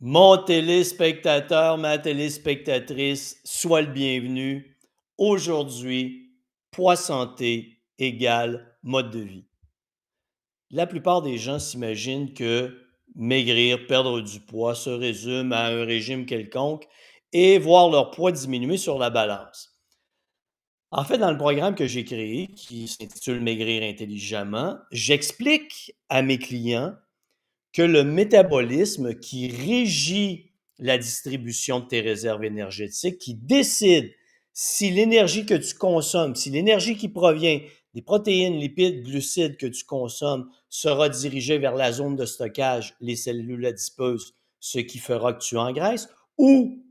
Mon téléspectateur, ma téléspectatrice, sois le bienvenu. Aujourd'hui, poids santé égale mode de vie. La plupart des gens s'imaginent que maigrir, perdre du poids se résume à un régime quelconque et voir leur poids diminuer sur la balance. En fait, dans le programme que j'ai créé, qui s'intitule Maigrir intelligemment, j'explique à mes clients que le métabolisme qui régit la distribution de tes réserves énergétiques, qui décide si l'énergie que tu consommes, si l'énergie qui provient des protéines, lipides, glucides que tu consommes sera dirigée vers la zone de stockage, les cellules adipeuses, ce qui fera que tu engraisses, ou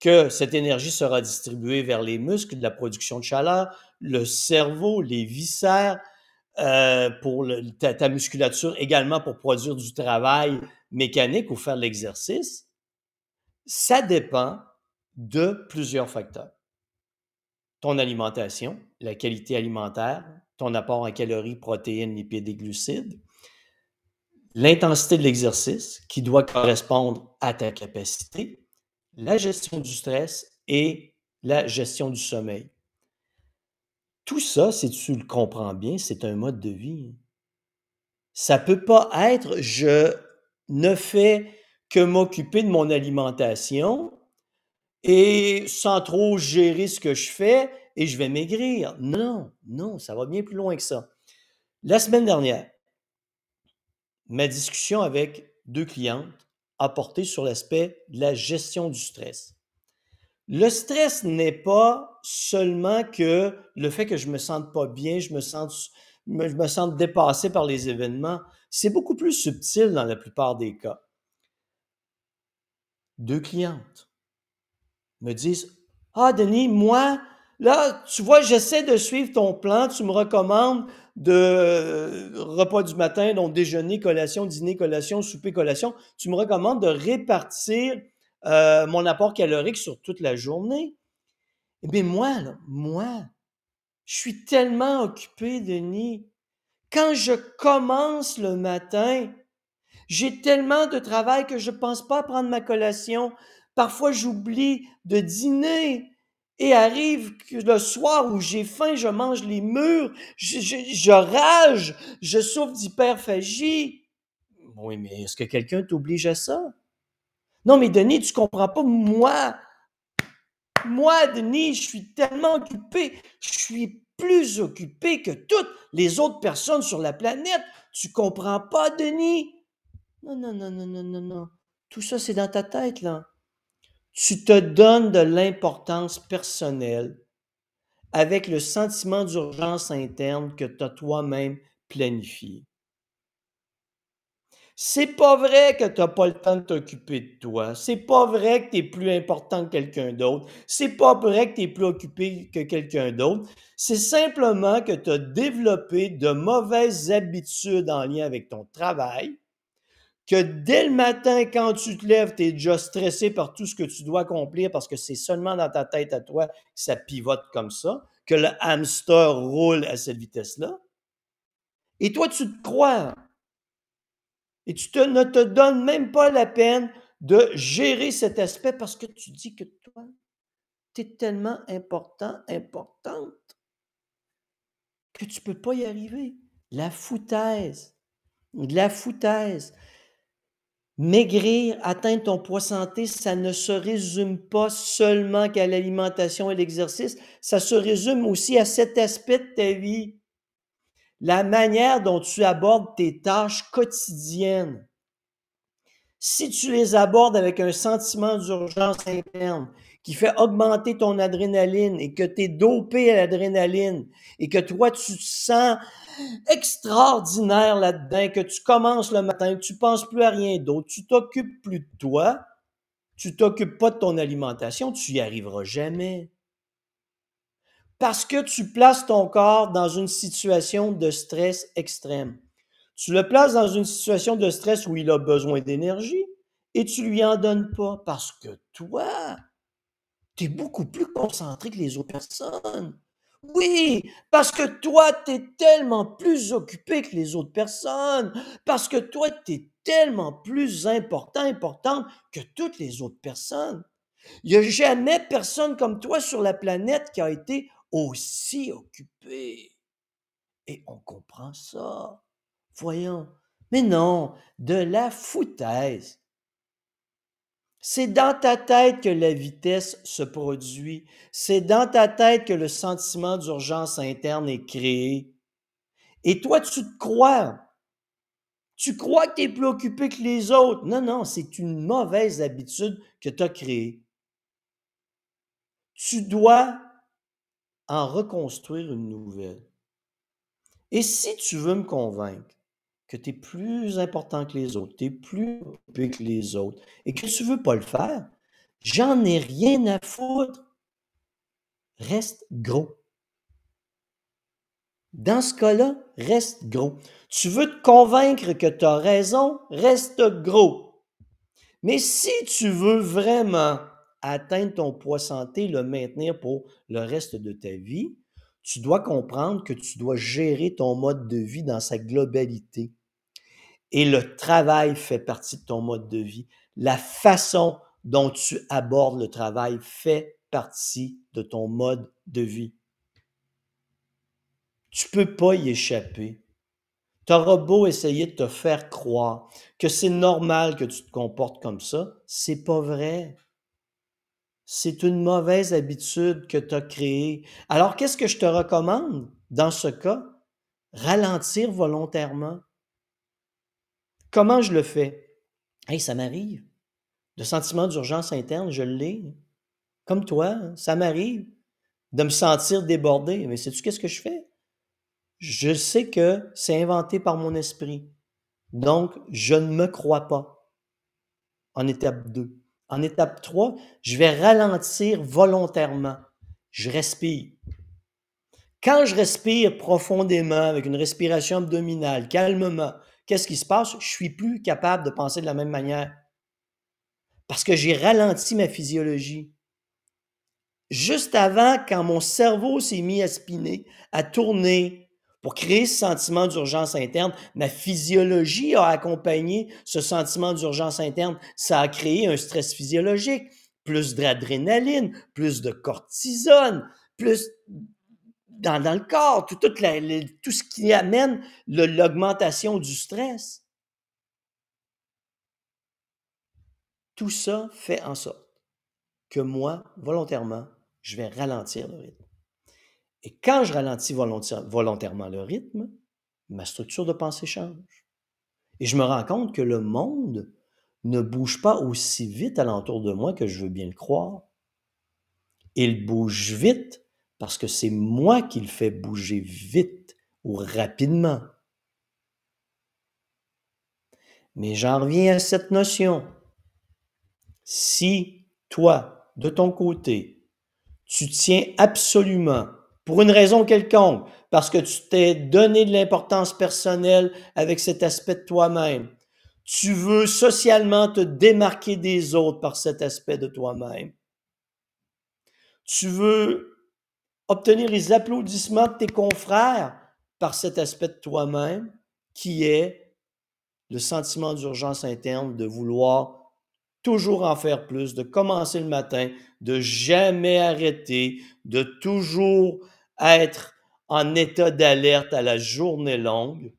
que cette énergie sera distribuée vers les muscles, la production de chaleur, le cerveau, les viscères, euh, pour ta, musculature également pour produire du travail mécanique ou faire l'exercice, ça dépend de plusieurs facteurs. Ton alimentation, la qualité alimentaire, ton apport en calories, protéines, lipides et glucides, l'intensité de l'exercice qui doit correspondre à ta capacité, la gestion du stress et la gestion du sommeil. Tout ça, si tu le comprends bien, c'est un mode de vie. Ça peut pas être je ne fais que m'occuper de mon alimentation et sans trop gérer ce que je fais et je vais maigrir. Non, non, ça va bien plus loin que ça. La semaine dernière, ma discussion avec deux clientes a porté sur l'aspect de la gestion du stress. Le stress n'est pas seulement que le fait que je me sente pas bien, je me sens, je me sens dépassé par les événements. C'est beaucoup plus subtil dans la plupart des cas. Deux clientes me disent Ah, Denis, moi, là, tu vois, j'essaie de suivre ton plan. Tu me recommandes de repas du matin, donc déjeuner, collation, dîner, collation, souper, collation. Tu me recommandes de répartir euh, mon apport calorique sur toute la journée. Eh bien, moi, moi, je suis tellement occupé, Denis. Quand je commence le matin, j'ai tellement de travail que je ne pense pas prendre ma collation. Parfois, j'oublie de dîner. Et arrive le soir où j'ai faim, je mange les murs, je, je rage, je souffre d'hyperphagie. Oui, mais est-ce que quelqu'un t'oblige à ça? Non, mais Denis, tu comprends pas. Moi, moi, Denis, je suis tellement occupé. Je suis plus occupé que toutes les autres personnes sur la planète. Tu comprends pas, Denis? Non, non, non, non, non, non, non. Tout ça, c'est dans ta tête, là. Tu te donnes de l'importance personnelle avec le sentiment d'urgence interne que tu as toi-même planifié. C'est pas vrai que tu n'as pas le temps de t'occuper de toi. C'est pas vrai que tu es plus important que quelqu'un d'autre. C'est pas vrai que tu es plus occupé que quelqu'un d'autre. C'est simplement que tu as développé de mauvaises habitudes en lien avec ton travail, que dès le matin, quand tu te lèves, tu es déjà stressé par tout ce que tu dois accomplir parce que c'est seulement dans ta tête à toi que ça pivote comme ça, que le hamster roule à cette vitesse-là. Et toi, tu te crois et tu ne te donnes même pas la peine de gérer cet aspect parce que tu dis que toi, tu es tellement important, importante, que tu ne peux pas y arriver. La foutaise. La foutaise. Maigrir, atteindre ton poids santé, ça ne se résume pas seulement qu'à l'alimentation et l'exercice, ça se résume aussi à cet aspect de ta vie la manière dont tu abordes tes tâches quotidiennes. Si tu les abordes avec un sentiment d'urgence interne qui fait augmenter ton adrénaline et que tu es dopé à l'adrénaline et que toi, tu te sens extraordinaire là-dedans, que tu commences le matin, que tu penses plus à rien d'autre, tu t'occupes plus de toi, tu t'occupes pas de ton alimentation, tu y arriveras jamais parce que tu places ton corps dans une situation de stress extrême. Tu le places dans une situation de stress où il a besoin d'énergie et tu lui en donnes pas parce que toi, tu es beaucoup plus concentré que les autres personnes. Oui, parce que toi, tu es tellement plus occupé que les autres personnes, parce que toi, tu es tellement plus important, importante que toutes les autres personnes. Il n'y a jamais personne comme toi sur la planète qui a été aussi occupé. Et on comprend ça. Voyons. Mais non, de la foutaise. C'est dans ta tête que la vitesse se produit. C'est dans ta tête que le sentiment d'urgence interne est créé. Et toi, tu te crois. Tu crois que tu es plus occupé que les autres. Non, non, c'est une mauvaise habitude que tu as créée. Tu dois en reconstruire une nouvelle. Et si tu veux me convaincre que tu es plus important que les autres, tu es plus occupé que les autres, et que tu veux pas le faire, j'en ai rien à foutre. Reste gros. Dans ce cas-là, reste gros. Tu veux te convaincre que tu as raison, reste gros. Mais si tu veux vraiment atteindre ton poids santé, le maintenir pour le reste de ta vie, tu dois comprendre que tu dois gérer ton mode de vie dans sa globalité. Et le travail fait partie de ton mode de vie. La façon dont tu abordes le travail fait partie de ton mode de vie. Tu peux pas y échapper. Tu auras beau essayer de te faire croire que c'est normal que tu te comportes comme ça, c'est pas vrai. C'est une mauvaise habitude que tu as créée. Alors, qu'est-ce que je te recommande dans ce cas? Ralentir volontairement. Comment je le fais? Hey, ça m'arrive. Le sentiment d'urgence interne, je l'ai. Comme toi, ça m'arrive de me sentir débordé. Mais sais-tu qu'est-ce que je fais? Je sais que c'est inventé par mon esprit. Donc, je ne me crois pas en étape 2. En étape 3, je vais ralentir volontairement. Je respire. Quand je respire profondément avec une respiration abdominale, calmement, qu'est-ce qui se passe? Je suis plus capable de penser de la même manière. Parce que j'ai ralenti ma physiologie. Juste avant, quand mon cerveau s'est mis à spinner, à tourner, pour créer ce sentiment d'urgence interne, ma physiologie a accompagné ce sentiment d'urgence interne. Ça a créé un stress physiologique, plus d'adrénaline, plus de cortisone, plus dans, le corps, tout, tout ce qui amène l'augmentation du stress. Tout ça fait en sorte que moi, volontairement, je vais ralentir le rythme. Et quand je ralentis volontairement le rythme, ma structure de pensée change. Et je me rends compte que le monde ne bouge pas aussi vite alentour de moi que je veux bien le croire. Il bouge vite parce que c'est moi qui le fais bouger vite ou rapidement. Mais j'en reviens à cette notion. Si toi, de ton côté, tu tiens absolument pour une raison quelconque, parce que tu t'es donné de l'importance personnelle avec cet aspect de toi-même. Tu veux socialement te démarquer des autres par cet aspect de toi-même. Tu veux obtenir les applaudissements de tes confrères par cet aspect de toi-même qui est le sentiment d'urgence interne de vouloir toujours en faire plus, de commencer le matin, de jamais arrêter, de toujours être en état d'alerte à la journée longue,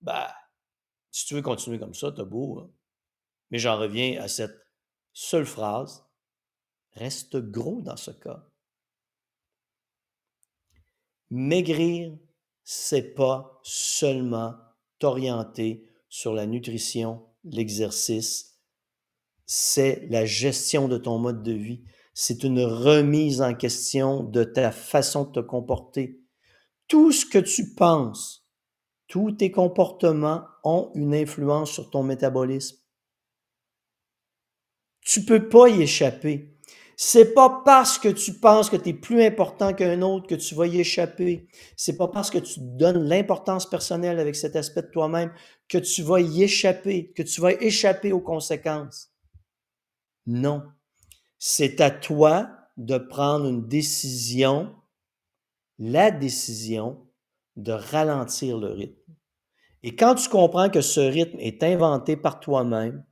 bah, si tu veux continuer comme ça, t'as beau. Hein. Mais j'en reviens à cette seule phrase. Reste gros dans ce cas. Maigrir, c'est pas seulement t'orienter sur la nutrition, l'exercice, c'est la gestion de ton mode de vie c'est une remise en question de ta façon de te comporter. Tout ce que tu penses, tous tes comportements ont une influence sur ton métabolisme. Tu peux pas y échapper. C'est pas parce que tu penses que tu es plus important qu'un autre que tu vas y échapper. C'est pas parce que tu donnes l'importance personnelle avec cet aspect de toi-même que tu vas y échapper, que tu vas échapper aux conséquences. Non. C'est à toi de prendre une décision la décision de ralentir le rythme. Et quand tu comprends que ce rythme est inventé par toi-même,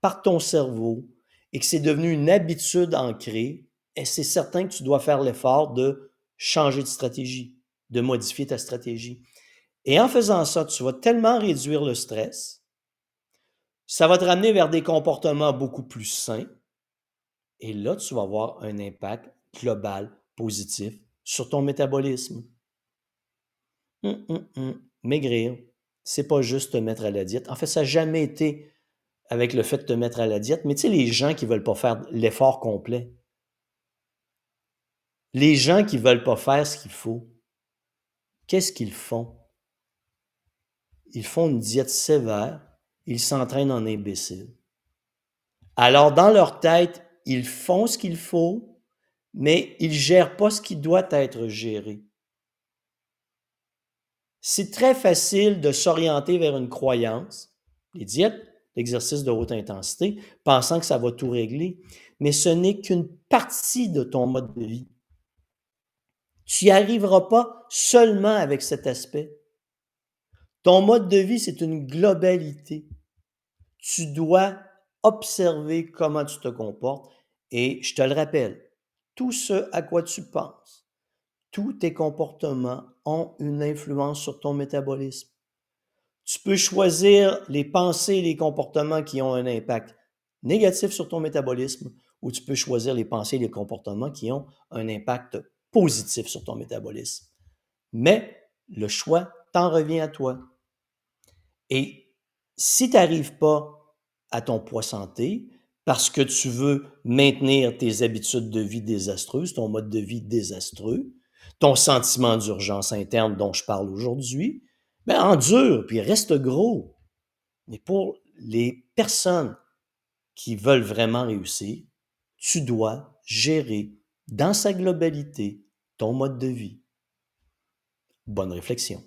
par ton cerveau, et que c'est devenu une habitude ancrée, et c'est certain que tu dois faire l'effort de changer de stratégie, de modifier ta stratégie. Et en faisant ça, tu vas tellement réduire le stress, ça va te ramener vers des comportements beaucoup plus sains, et là, tu vas avoir un impact global positif sur ton métabolisme. Hum, hum, hum. Maigrir, c'est pas juste te mettre à la diète. En fait, ça n'a jamais été avec le fait de te mettre à la diète, mais tu sais, les gens qui ne veulent pas faire l'effort complet, les gens qui ne veulent pas faire ce qu'il faut, qu'est-ce qu'ils font? Ils font une diète sévère, ils s'entraînent en imbécile. Alors, dans leur tête, ils font ce qu'il faut, mais ils ne gèrent pas ce qui doit être géré. C'est très facile de s'orienter vers une croyance, les diètes, l'exercice de haute intensité, pensant que ça va tout régler, mais ce n'est qu'une partie de ton mode de vie. Tu n'y arriveras pas seulement avec cet aspect. Ton mode de vie, c'est une globalité. Tu dois observer comment tu te comportes et je te le rappelle, tout ce à quoi tu penses, tous tes comportements ont une influence sur ton métabolisme. Tu peux choisir les pensées et les comportements qui ont un impact négatif sur ton métabolisme ou tu peux choisir les pensées et les comportements qui ont un impact positif sur ton métabolisme. Mais le choix t'en revient à toi. Et si tu n'arrives pas à ton poids santé parce que tu veux maintenir tes habitudes de vie désastreuses, ton mode de vie désastreux, ton sentiment d'urgence interne dont je parle aujourd'hui, ben endure, puis reste gros. Mais pour les personnes qui veulent vraiment réussir, tu dois gérer dans sa globalité ton mode de vie. Bonne réflexion.